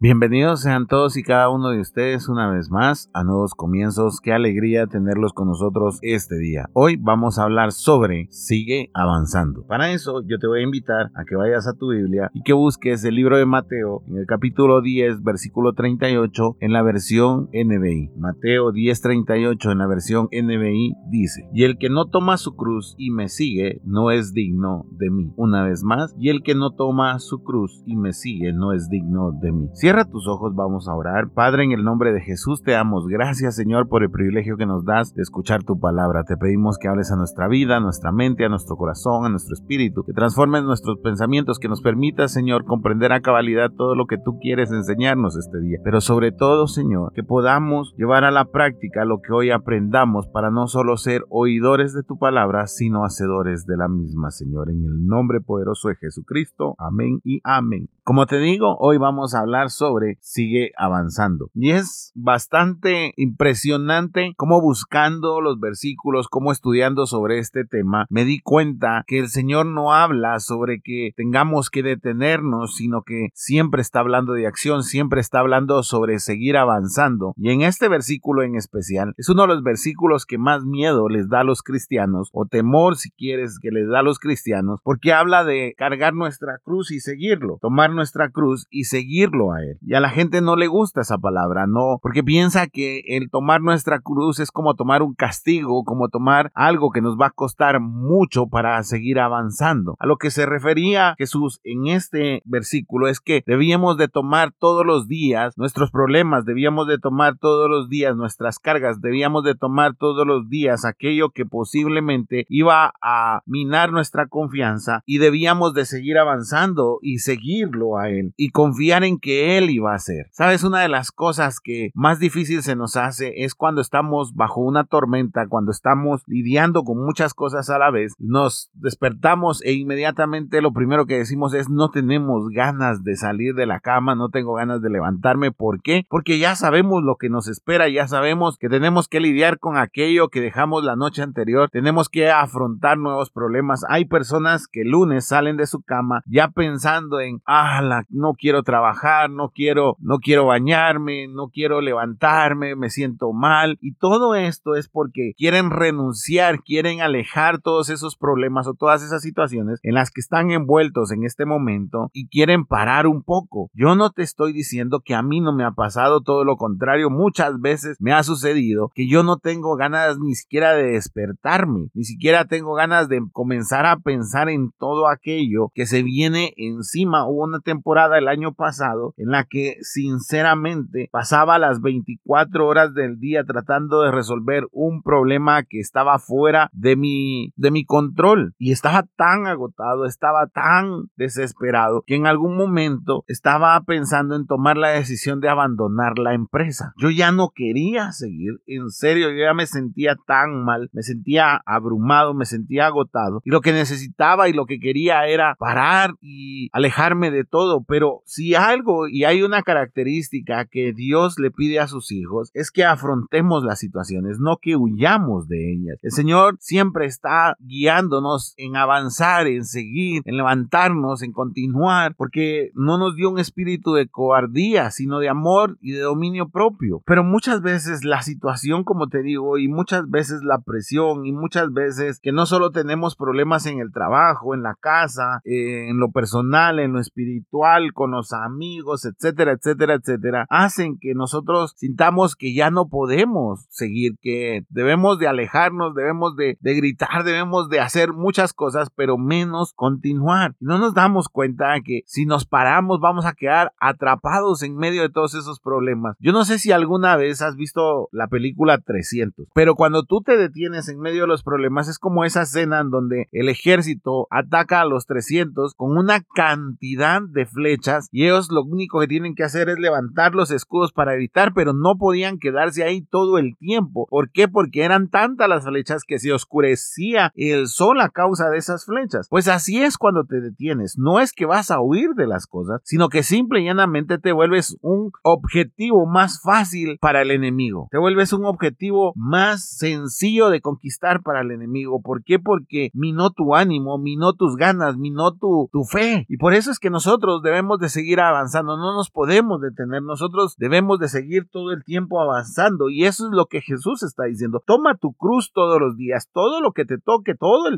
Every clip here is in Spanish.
Bienvenidos sean todos y cada uno de ustedes una vez más a nuevos comienzos. Qué alegría tenerlos con nosotros este día. Hoy vamos a hablar sobre Sigue avanzando. Para eso yo te voy a invitar a que vayas a tu Biblia y que busques el libro de Mateo en el capítulo 10 versículo 38 en la versión NBI. Mateo 10 38 en la versión NBI dice, y el que no toma su cruz y me sigue no es digno de mí. Una vez más, y el que no toma su cruz y me sigue no es digno de mí. Cierra tus ojos, vamos a orar. Padre, en el nombre de Jesús te damos gracias, Señor, por el privilegio que nos das de escuchar tu palabra. Te pedimos que hables a nuestra vida, a nuestra mente, a nuestro corazón, a nuestro espíritu, que transformes nuestros pensamientos, que nos permita, Señor, comprender a cabalidad todo lo que tú quieres enseñarnos este día. Pero sobre todo, Señor, que podamos llevar a la práctica lo que hoy aprendamos para no solo ser oidores de tu palabra, sino hacedores de la misma, Señor. En el nombre poderoso de Jesucristo. Amén y amén. Como te digo, hoy vamos a hablar sobre Sigue avanzando. Y es bastante impresionante cómo buscando los versículos, cómo estudiando sobre este tema, me di cuenta que el Señor no habla sobre que tengamos que detenernos, sino que siempre está hablando de acción, siempre está hablando sobre seguir avanzando. Y en este versículo en especial, es uno de los versículos que más miedo les da a los cristianos, o temor si quieres que les da a los cristianos, porque habla de cargar nuestra cruz y seguirlo, tomar nuestra cruz y seguirlo a Él. Y a la gente no le gusta esa palabra, no, porque piensa que el tomar nuestra cruz es como tomar un castigo, como tomar algo que nos va a costar mucho para seguir avanzando. A lo que se refería Jesús en este versículo es que debíamos de tomar todos los días nuestros problemas, debíamos de tomar todos los días nuestras cargas, debíamos de tomar todos los días aquello que posiblemente iba a minar nuestra confianza y debíamos de seguir avanzando y seguirlo a Él y confiar en que Él iba a hacer. Sabes, una de las cosas que más difícil se nos hace es cuando estamos bajo una tormenta, cuando estamos lidiando con muchas cosas a la vez, nos despertamos e inmediatamente lo primero que decimos es no tenemos ganas de salir de la cama, no tengo ganas de levantarme. ¿Por qué? Porque ya sabemos lo que nos espera, ya sabemos que tenemos que lidiar con aquello que dejamos la noche anterior, tenemos que afrontar nuevos problemas. Hay personas que el lunes salen de su cama ya pensando en, ah, no quiero trabajar, no quiero, no quiero bañarme, no quiero levantarme, me siento mal. Y todo esto es porque quieren renunciar, quieren alejar todos esos problemas o todas esas situaciones en las que están envueltos en este momento y quieren parar un poco. Yo no te estoy diciendo que a mí no me ha pasado todo lo contrario. Muchas veces me ha sucedido que yo no tengo ganas ni siquiera de despertarme, ni siquiera tengo ganas de comenzar a pensar en todo aquello que se viene encima. Hubo una temporada el año pasado en la que sinceramente pasaba las 24 horas del día tratando de resolver un problema que estaba fuera de mi, de mi control y estaba tan agotado, estaba tan desesperado que en algún momento estaba pensando en tomar la decisión de abandonar la empresa. Yo ya no quería seguir, en serio, yo ya me sentía tan mal, me sentía abrumado, me sentía agotado y lo que necesitaba y lo que quería era parar y alejarme de todo pero si algo y hay una característica que Dios le pide a sus hijos es que afrontemos las situaciones, no que huyamos de ellas. El Señor siempre está guiándonos en avanzar, en seguir, en levantarnos, en continuar, porque no nos dio un espíritu de cobardía, sino de amor y de dominio propio. Pero muchas veces la situación, como te digo, y muchas veces la presión, y muchas veces que no solo tenemos problemas en el trabajo, en la casa, en lo personal, en lo espiritual, con los amigos, etcétera, etcétera, etcétera, hacen que nosotros sintamos que ya no podemos seguir, que debemos de alejarnos, debemos de, gritar, debemos de hacer muchas cosas, pero menos continuar. No nos damos cuenta que si nos paramos vamos a quedar atrapados en medio de todos esos problemas. Yo no sé si alguna vez has visto la película 300, pero cuando tú te detienes en medio de los problemas es como esa escena en donde el ejército ataca a los 300 con una cantidad de flechas y ellos lo único que tienen que hacer es levantar los escudos para evitar, pero no podían quedarse ahí todo el tiempo. ¿Por qué? Porque eran tantas las flechas que se oscurecía el sol a causa de esas flechas. Pues así es cuando te detienes. No es que vas a huir de las cosas, sino que simple y llanamente te vuelves un objetivo más fácil para el enemigo. Te vuelves un objetivo más sencillo de conquistar para el enemigo. ¿Por qué? Porque minó tu ánimo, minó tus ganas, minó tu, tu fe. Y por eso es que nosotros debemos de seguir avanzando. Nos podemos detener. Nosotros debemos de seguir todo el tiempo avanzando. Y eso es lo que Jesús está diciendo. Toma tu cruz todos los días. Todo lo que te toque, todos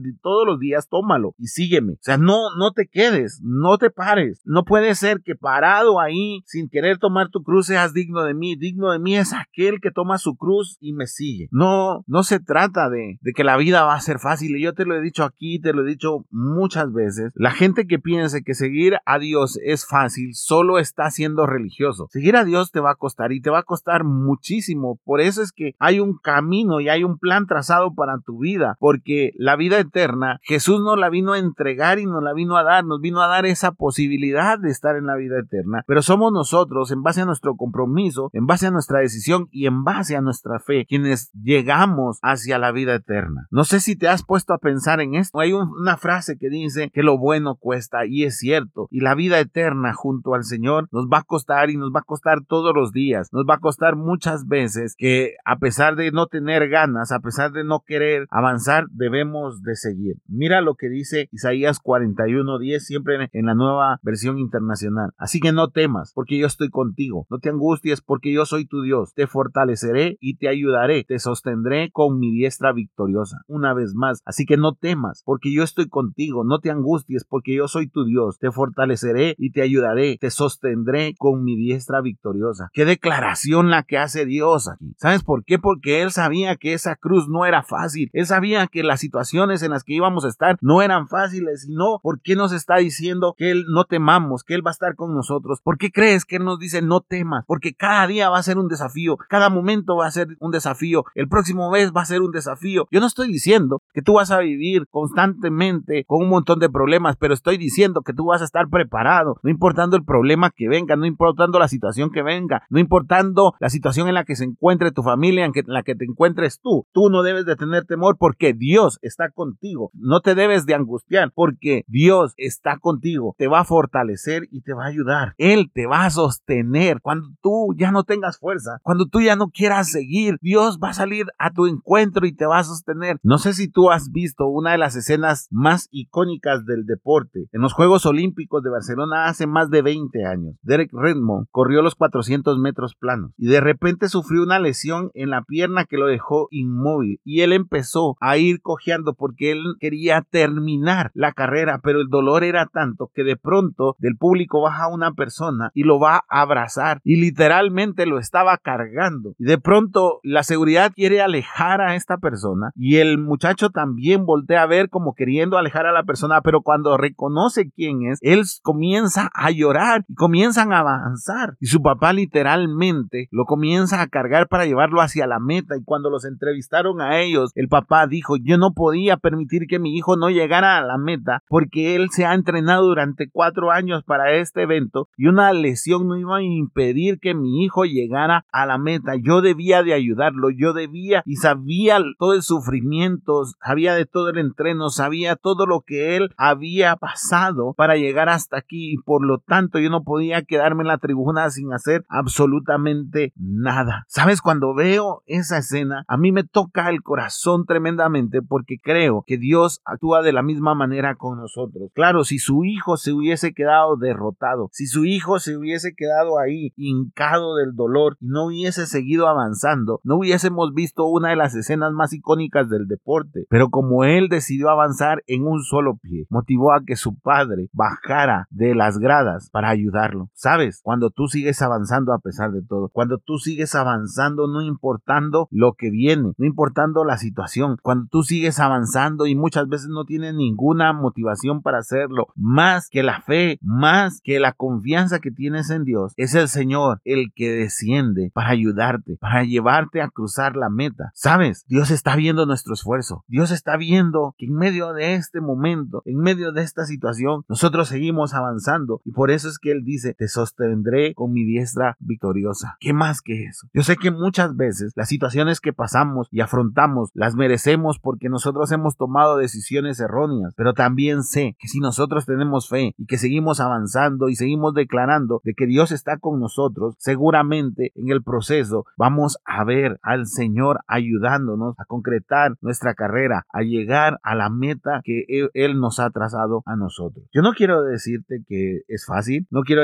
los días, tómalo y sígueme. O sea, no, no te quedes, no te pares. No puede ser que parado ahí sin querer tomar tu cruz seas digno de mí. Digno de mí es aquel que toma su cruz y me sigue. No, no se trata de, de que la vida va a ser fácil. Y yo te lo he dicho aquí, te lo he dicho muchas veces. La gente que piense que seguir a Dios es fácil, solo está siendo religioso. Seguir a Dios te va a costar y te va a costar muchísimo. Por eso es que hay un camino y hay un plan trazado para tu vida, porque la vida eterna, Jesús nos la vino a entregar y nos la vino a dar, nos vino a dar esa posibilidad de estar en la vida eterna. Pero somos nosotros, en base a nuestro compromiso, en base a nuestra decisión y en base a nuestra fe, quienes llegamos hacia la vida eterna. No sé si te has puesto a pensar en esto. Hay una frase que dice que lo bueno cuesta y es cierto. Y la vida eterna junto al Señor nos va a costar y nos va a costar todos los días. Nos va a costar muchas veces que a pesar de no tener ganas, a pesar de no querer avanzar, debemos de seguir. Mira lo que dice Isaías 41:10 siempre en la nueva versión internacional. Así que no temas, porque yo estoy contigo. No te angusties, porque yo soy tu Dios. Te fortaleceré y te ayudaré. Te sostendré con mi diestra victoriosa. Una vez más, así que no temas, porque yo estoy contigo. No te angusties, porque yo soy tu Dios. Te fortaleceré y te ayudaré. Te sostendré con mi diestra victoriosa. Qué declaración la que hace Dios aquí. ¿Sabes por qué? Porque Él sabía que esa cruz no era fácil. Él sabía que las situaciones en las que íbamos a estar no eran fáciles. Y no, ¿por qué nos está diciendo que Él no temamos, que Él va a estar con nosotros? ¿Por qué crees que Él nos dice no temas? Porque cada día va a ser un desafío. Cada momento va a ser un desafío. El próximo mes va a ser un desafío. Yo no estoy diciendo que tú vas a vivir constantemente con un montón de problemas, pero estoy diciendo que tú vas a estar preparado, no importando el problema que venga, no importando la situación que venga, no importando la situación en la que se encuentre tu familia, en, la que te encuentres tú. Tú no debes de tener temor porque Dios está contigo. No te debes de angustiar porque Dios está contigo. Te va a fortalecer y te va a ayudar. Él te va a sostener cuando tú ya no tengas fuerza, cuando tú ya no quieras seguir. Dios va a salir a tu encuentro y te va a sostener. No sé si tú has visto una de las escenas más icónicas del deporte en los Juegos Olímpicos de Barcelona hace más de 20 años. Derek Redmond corrió los 400 metros planos y de repente sufrió una lesión en la pierna que lo dejó inmóvil y él empezó a ir cojeando porque él quería terminar la carrera, pero el dolor era tanto que de pronto del público baja una persona y lo va a abrazar y literalmente lo estaba cargando. Y de pronto la seguridad quiere alejar a esta persona y el muchacho también voltea a ver como queriendo alejar a la persona, pero cuando reconoce quién es, él comienza a llorar y comienzan a avanzar y su papá literalmente lo comienza a cargar para llevarlo hacia la meta y cuando los entrevistaron a ellos, el papá dijo, yo no podía permitir que mi hijo no llegara a la meta porque él se ha entrenado durante cuatro años para este evento y una lesión no iba a impedir que mi hijo llegara a la meta. Yo debía de ayudarlo, yo debía y sabía todo el sufrimiento, sabía de todo el entreno, sabía todo lo que él había pasado para llegar hasta aquí y por lo tanto yo no podía quedarme en la tribuna sin hacer absolutamente nada. ¿Sabes? Cuando veo esa escena, a mí me toca el corazón tremendamente porque creo que Dios actúa de la misma manera con nosotros. Claro, si su hijo se hubiese quedado derrotado, si su hijo se hubiese quedado ahí hincado del dolor y no hubiese seguido avanzando, no hubiésemos visto una de las escenas más icónicas del deporte. Pero como él decidió avanzar en un solo pie, motivó a que su padre bajara de las gradas para ayudarlo. ¿Sabes? Cuando tú sigues avanzando a pesar de todo, cuando tú sigues avanzando no importando lo que viene, no importando la situación, cuando tú sigues avanzando y muchas veces no tienes ninguna motivación para hacerlo, más que la fe, más que la confianza que tienes en Dios, es el Señor el que desciende para ayudarte, para llevarte a cruzar la meta. ¿Sabes? Dios está viendo nuestro esfuerzo. Dios está viendo que en medio de este momento, en medio de esta situación, nosotros seguimos avanzando. Y por eso es que Él dice, te sostendré con mi diestra victoriosa. ¿Qué más que eso? Yo sé que muchas veces las situaciones que pasamos y afrontamos las merecemos porque nosotros hemos tomado decisiones erróneas, pero también sé que si nosotros tenemos fe y que seguimos avanzando y seguimos declarando de que Dios está con nosotros, seguramente en el proceso vamos a ver al Señor ayudándonos a concretar nuestra carrera, a llegar a la meta que Él, nos ha trazado a nosotros. Yo no quiero decirte que es fácil, no quiero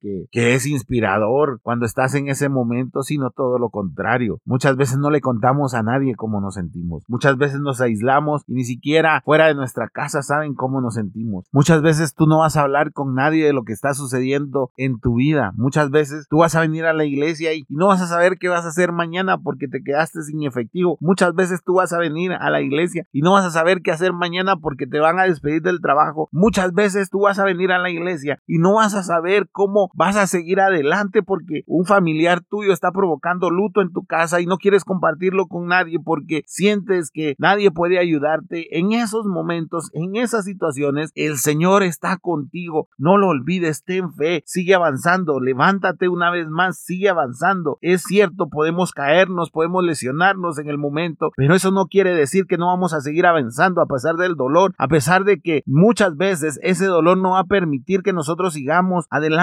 que, que es inspirador cuando estás en ese momento, sino todo lo contrario. Muchas veces no le contamos a nadie cómo nos sentimos. Muchas veces nos aislamos y ni siquiera fuera de nuestra casa saben cómo nos sentimos. Muchas veces tú no vas a hablar con nadie de lo que está sucediendo en tu vida. Muchas veces tú vas a venir a la iglesia y no vas a saber qué vas a hacer mañana porque te quedaste sin efectivo. Muchas veces tú vas a venir a la iglesia y no vas a saber qué hacer mañana porque te van a despedir del trabajo. Muchas veces tú vas a venir a la iglesia y no vas a saber cómo vas a seguir adelante porque un familiar tuyo está provocando luto en tu casa y no quieres compartirlo con nadie porque sientes que nadie puede ayudarte. En esos momentos, en esas situaciones, el Señor está contigo. No lo olvides, ten fe, sigue avanzando, levántate una vez más, sigue avanzando. Es cierto, podemos caernos, podemos lesionarnos en el momento, pero eso no quiere decir que no vamos a seguir avanzando a pesar del dolor, a pesar de que muchas veces ese dolor no va a permitir que nosotros sigamos adelante.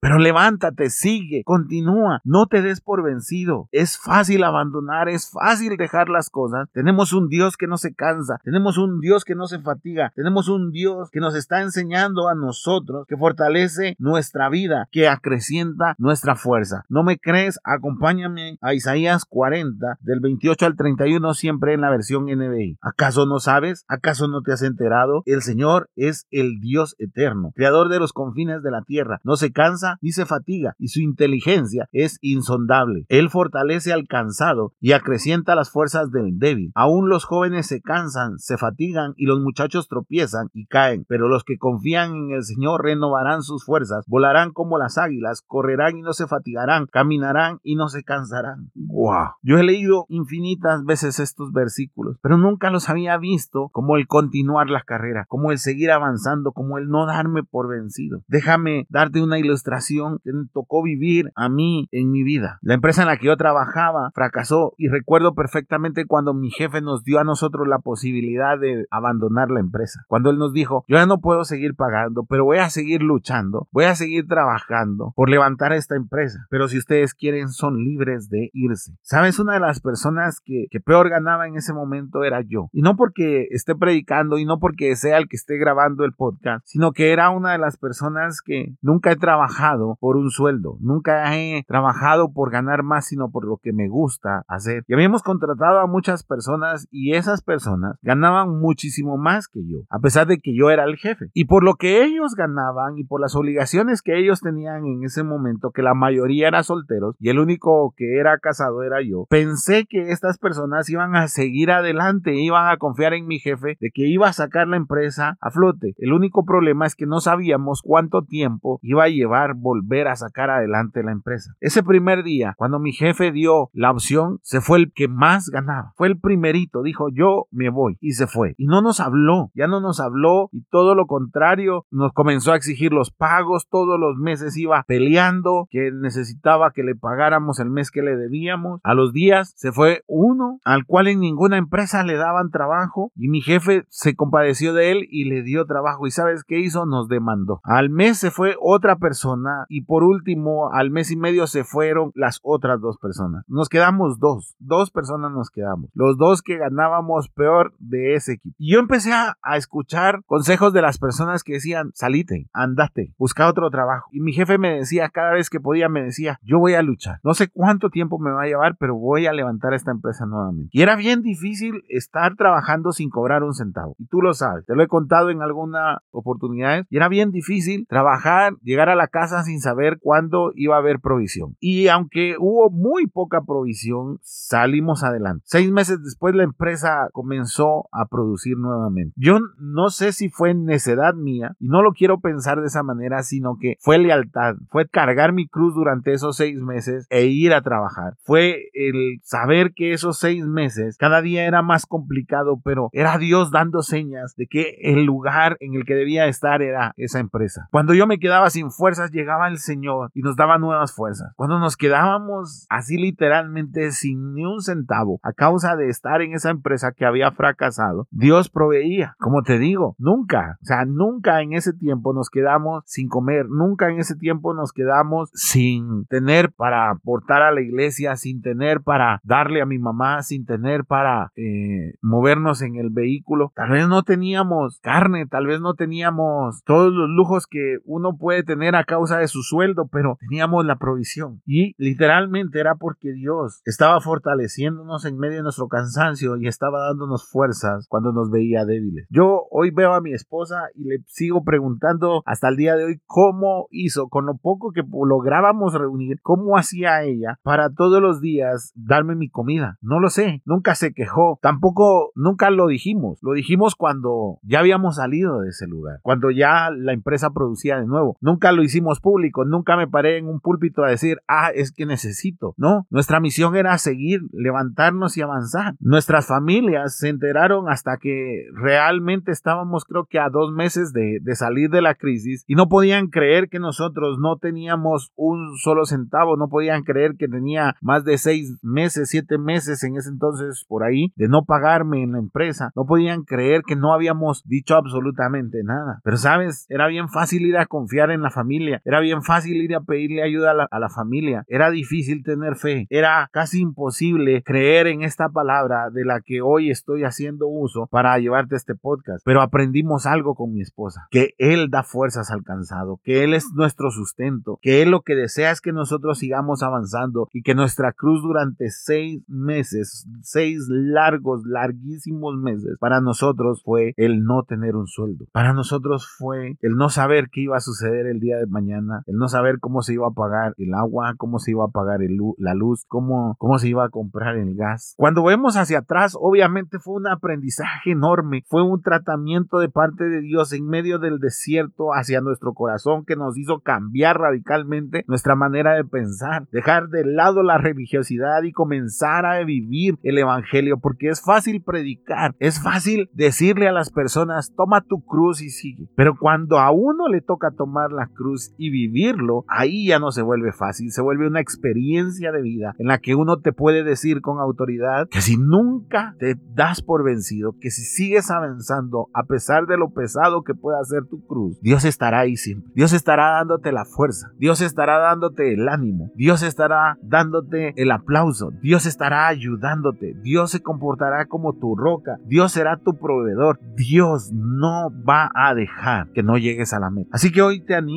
Pero levántate, sigue, continúa, no te des por vencido. Es fácil abandonar, es fácil dejar las cosas. Tenemos un Dios que no se cansa, tenemos un Dios que no se fatiga, tenemos un Dios que nos está enseñando a nosotros, que fortalece nuestra vida, que acrecienta nuestra fuerza. ¿No me crees? Acompáñame a Isaías 40, del 28 al 31, siempre en la versión NBI. ¿Acaso no sabes? ¿Acaso no te has enterado? El Señor es el Dios eterno, creador de los confines de la tierra. Se cansa ni se fatiga, y su inteligencia es insondable. Él fortalece al cansado y acrecienta las fuerzas del débil. Aún los jóvenes se cansan, se fatigan y los muchachos tropiezan y caen, pero los que confían en el Señor renovarán sus fuerzas, volarán como las águilas, correrán y no se fatigarán, caminarán y no se cansarán. ¡Wow! Yo he leído infinitas veces estos versículos, pero nunca los había visto como el continuar la carrera, como el seguir avanzando, como el no darme por vencido. Déjame darte una ilustración que me tocó vivir a mí en mi vida. La empresa en la que yo trabajaba fracasó y recuerdo perfectamente cuando mi jefe nos dio a nosotros la posibilidad de abandonar la empresa. Cuando él nos dijo, yo ya no puedo seguir pagando, pero voy a seguir luchando, voy a seguir trabajando por levantar esta empresa. Pero si ustedes quieren, son libres de irse. ¿Sabes? Una de las personas que, que peor ganaba en ese momento era yo. Y no porque esté predicando y no porque sea el que esté grabando el podcast, sino que era una de las personas que nunca he trabajado por un sueldo, nunca he trabajado por ganar más, sino por lo que me gusta hacer. Y habíamos contratado a muchas personas y esas personas ganaban muchísimo más que yo, a pesar de que yo era el jefe. Y por lo que ellos ganaban y por las obligaciones que ellos tenían en ese momento, que la mayoría eran solteros y el único que era casado era yo, pensé que estas personas iban a seguir adelante, iban a confiar en mi jefe de que iba a sacar la empresa a flote. El único problema es que no sabíamos cuánto tiempo iba a llevar volver a sacar adelante la empresa. Ese primer día, cuando mi jefe dio la opción, se fue el que más ganaba. Fue el primerito, dijo yo me voy y se fue. Y no nos habló, ya no nos habló y todo lo contrario, nos comenzó a exigir los pagos, todos los meses iba peleando que necesitaba que le pagáramos el mes que le debíamos. A los días se fue uno al cual en ninguna empresa le daban trabajo y mi jefe se compadeció de él y le dio trabajo y sabes qué hizo nos demandó al mes se fue otra persona y por último al mes y medio se fueron las otras dos personas. Nos quedamos dos dos personas nos quedamos. Los dos que ganábamos peor de ese equipo. Y yo empecé a, a escuchar consejos de las personas que decían salite andate busca otro trabajo y mi jefe me decía cada vez que podía me decía yo voy a luchar. No sé cuánto tiempo me va a llevar pero voy a levantar esta empresa nuevamente y era bien difícil estar trabajando sin cobrar un centavo. Y tú lo sabes te lo he contado en alguna oportunidad. Y era bien difícil trabajar, llegar a la casa sin saber cuándo iba a haber provisión. Y aunque hubo muy poca provisión, salimos adelante. Seis meses después la empresa comenzó a producir nuevamente. Yo no sé si fue necedad mía y no lo quiero pensar de esa manera, sino que fue lealtad, fue cargar mi cruz durante esos seis meses e ir a trabajar. Fue el saber que esos seis meses cada día era más complicado, pero era Dios dando señas de que el lugar en el que debía estar era esa empresa. Cuando yo me quedaba sin sin fuerzas, llegaba el Señor y nos daba nuevas fuerzas. Cuando nos quedábamos así literalmente sin ni un centavo a causa de estar en esa empresa que había fracasado, Dios proveía. Como te digo, nunca, o sea, nunca en ese tiempo nos quedamos sin comer, nunca en ese tiempo nos quedamos sin tener para aportar a la iglesia, sin tener para darle a mi mamá, sin tener para eh, movernos en el vehículo. Tal vez no teníamos carne, tal vez no teníamos todos los lujos que uno puede tener a causa de su sueldo, pero teníamos la provisión. Y literalmente era porque Dios estaba fortaleciéndonos en medio de nuestro cansancio y estaba dándonos fuerzas cuando nos veía débiles. Yo hoy veo a mi esposa y le sigo preguntando hasta el día de hoy cómo hizo con lo poco que lográbamos reunir, cómo hacía ella para todos los días darme mi comida. No lo sé, nunca se quejó, tampoco nunca lo dijimos, lo dijimos cuando ya habíamos salido de ese lugar, cuando ya la empresa producía de nuevo. Nunca lo hicimos público, nunca me paré en un púlpito a decir, ah, es que necesito. No, nuestra misión era seguir, levantarnos y avanzar. Nuestras familias se enteraron hasta que realmente estábamos creo que a dos meses de, salir de la crisis y no podían creer que nosotros no teníamos un solo centavo, no podían creer que tenía más de seis meses, siete meses en ese entonces por ahí de no pagarme en la empresa, no podían creer que no habíamos dicho absolutamente nada. Pero sabes, era bien fácil ir a confiar en la familia, era bien fácil ir a pedirle ayuda a la, a la familia, era difícil tener fe, era casi imposible creer en esta palabra de la que hoy estoy haciendo uso para llevarte este podcast. Pero aprendimos algo con mi esposa, que Él da fuerzas al cansado, que Él es nuestro sustento, que Él lo que desea es que nosotros sigamos avanzando y que nuestra cruz durante seis meses, seis largos, larguísimos meses, para nosotros fue el no tener un sueldo. Para nosotros fue el no saber qué iba a suceder el día de mañana, el no saber cómo se iba a pagar el agua, cómo se iba a pagar el, la luz, cómo, cómo se iba a comprar el gas. Cuando vemos hacia atrás, obviamente fue un aprendizaje enorme, fue un tratamiento de parte de Dios en medio del desierto hacia nuestro corazón que nos hizo cambiar radicalmente nuestra manera de pensar, dejar de lado la religiosidad y comenzar a vivir el evangelio, porque es fácil predicar, es fácil decirle a las personas, toma tu cruz y sigue, pero cuando a uno le toca tomar la cruz y vivirlo, ahí ya no se vuelve fácil, se vuelve una experiencia de vida en la que uno te puede decir con autoridad que si nunca te das por vencido, que si sigues avanzando a pesar de lo pesado que pueda ser tu cruz, Dios estará ahí siempre. Dios estará dándote la fuerza, Dios estará dándote el ánimo, Dios estará dándote el aplauso, Dios estará ayudándote, Dios se comportará como tu roca, Dios será tu proveedor, Dios no va a dejar que no llegues a la meta. Así que hoy te animo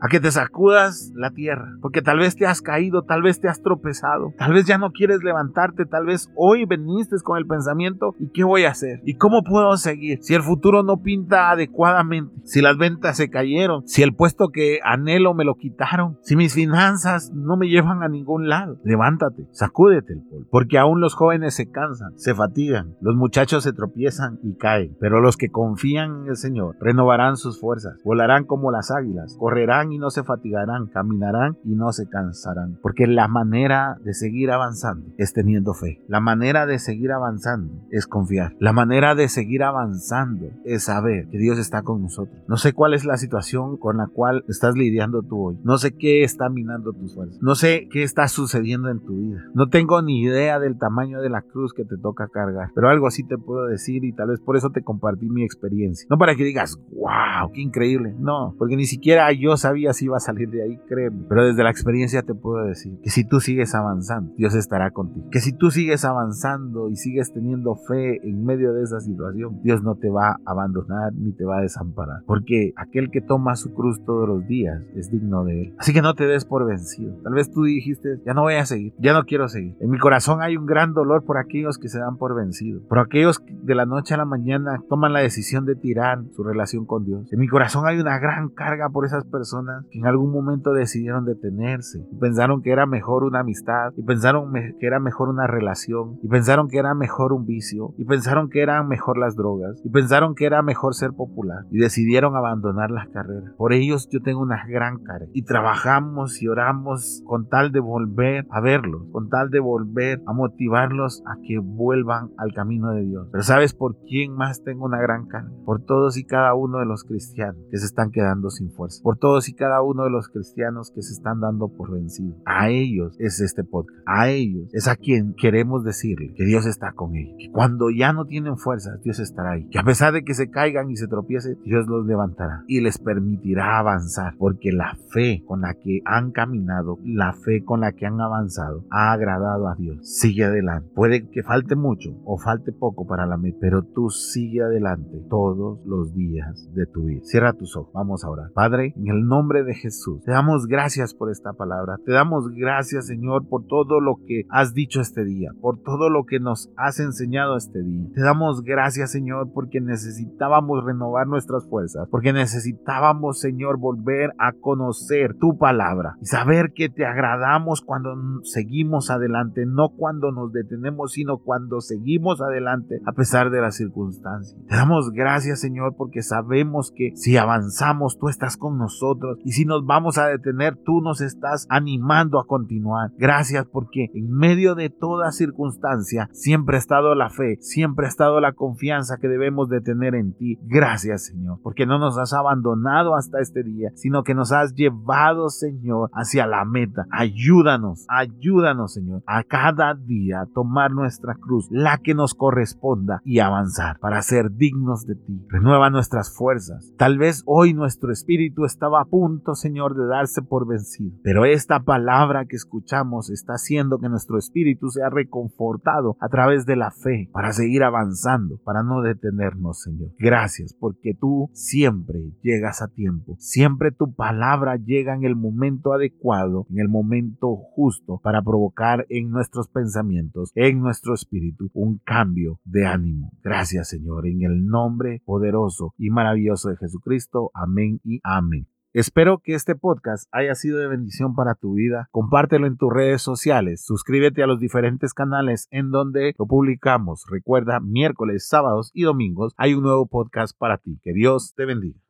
a que te sacudas la tierra, porque tal vez te has caído, tal vez te has tropezado, tal vez ya no quieres levantarte, tal vez hoy veniste con el pensamiento, ¿y qué voy a hacer? ¿Y cómo puedo seguir? Si el futuro no pinta adecuadamente, si las ventas se cayeron, si el puesto que anhelo me lo quitaron, si mis finanzas no me llevan a ningún lado, levántate, sacúdete el polvo, porque aún los jóvenes se cansan, se fatigan, los muchachos se tropiezan y caen, pero los que confían en el Señor renovarán sus fuerzas, volarán como las águilas, correrán y no se fatigarán, caminarán y no se cansarán, porque la manera de seguir avanzando es teniendo fe, la manera de seguir avanzando es confiar, la manera de seguir avanzando es saber que Dios está con nosotros. No sé cuál es la situación con la cual estás lidiando tú hoy, no sé qué está minando tus fuerzas, no sé qué está sucediendo en tu vida, no tengo ni idea del tamaño de la cruz que te toca cargar, pero algo así te puedo decir y tal vez por eso te compartí mi experiencia, no para que digas, wow, qué increíble, no, porque ni siquiera yo sabía si iba a salir de ahí, créeme, pero desde la experiencia te puedo decir que si tú sigues avanzando, Dios estará contigo, que si tú sigues avanzando y sigues teniendo fe en medio de esa situación, Dios no te va a abandonar ni te va a desamparar, porque aquel que toma su cruz todos los días es digno de él. Así que no te des por vencido. Tal vez tú dijiste, ya no voy a seguir, ya no quiero seguir. En mi corazón hay un gran dolor por aquellos que se dan por vencido, por aquellos que de la noche a la mañana toman la decisión de tirar su relación con Dios. En mi corazón hay una gran carga por esas personas que en algún momento decidieron detenerse y pensaron que era mejor una amistad y pensaron que era mejor una relación y pensaron que era mejor un vicio y pensaron que eran mejor las drogas y pensaron que era mejor ser popular y decidieron abandonar las carreras. Por ellos yo tengo una gran cara y trabajamos y oramos con tal de volver a verlos, con tal de volver a motivarlos a que vuelvan al camino de Dios. Pero ¿sabes por quién más tengo una gran cara? Por todos y cada uno de los cristianos que se están quedando sin fuerza. Por todos y cada uno de los cristianos que se están dando por vencidos. A ellos es este podcast. A ellos es a quien queremos decirle que Dios está con ellos. Que cuando ya no tienen fuerzas, Dios estará ahí. Que a pesar de que se caigan y se tropiecen, Dios los levantará y les permitirá avanzar. Porque la fe con la que han caminado, la fe con la que han avanzado, ha agradado a Dios. Sigue adelante. Puede que falte mucho o falte poco para la meta, pero tú sigue adelante todos los días de tu vida. Cierra tus ojos. Vamos a orar. Padre, en el nombre de Jesús, te damos gracias por esta palabra. Te damos gracias, Señor, por todo lo que has dicho este día, por todo lo que nos has enseñado este día. Te damos gracias, Señor, porque necesitábamos renovar nuestras fuerzas, porque necesitábamos, Señor, volver a conocer tu palabra y saber que te agradamos cuando seguimos adelante, no cuando nos detenemos, sino cuando seguimos adelante a pesar de las circunstancias. Te damos gracias, Señor, porque sabemos que si avanzamos, tú estás con nosotros y si nos vamos a detener, tú nos estás animando a continuar. Gracias porque en medio de toda circunstancia siempre ha estado la fe, siempre ha estado la confianza que debemos de tener en ti. Gracias, Señor, porque no nos has abandonado hasta este día, sino que nos has llevado, Señor, hacia la meta. Ayúdanos, ayúdanos, Señor, a cada día tomar nuestra cruz, la que nos corresponda y avanzar para ser dignos de ti. Renueva nuestras fuerzas. Tal vez hoy nuestro espíritu estaba a punto, Señor, de darse por vencido, pero esta palabra que escuchamos está haciendo que nuestro espíritu sea reconfortado a través de la fe para seguir avanzando, para no detenernos, Señor. Gracias porque tú siempre llegas a tiempo. Siempre tu palabra llega en el momento adecuado, en el momento justo para provocar en nuestros pensamientos, en nuestro espíritu, un cambio de ánimo. Gracias, Señor, en el nombre poderoso y maravilloso de Jesucristo. Amén y amén. Espero que este podcast haya sido de bendición para tu vida. Compártelo en tus redes sociales. Suscríbete a los diferentes canales en donde lo publicamos. Recuerda, miércoles, sábados y domingos hay un nuevo podcast para ti. Que Dios te bendiga.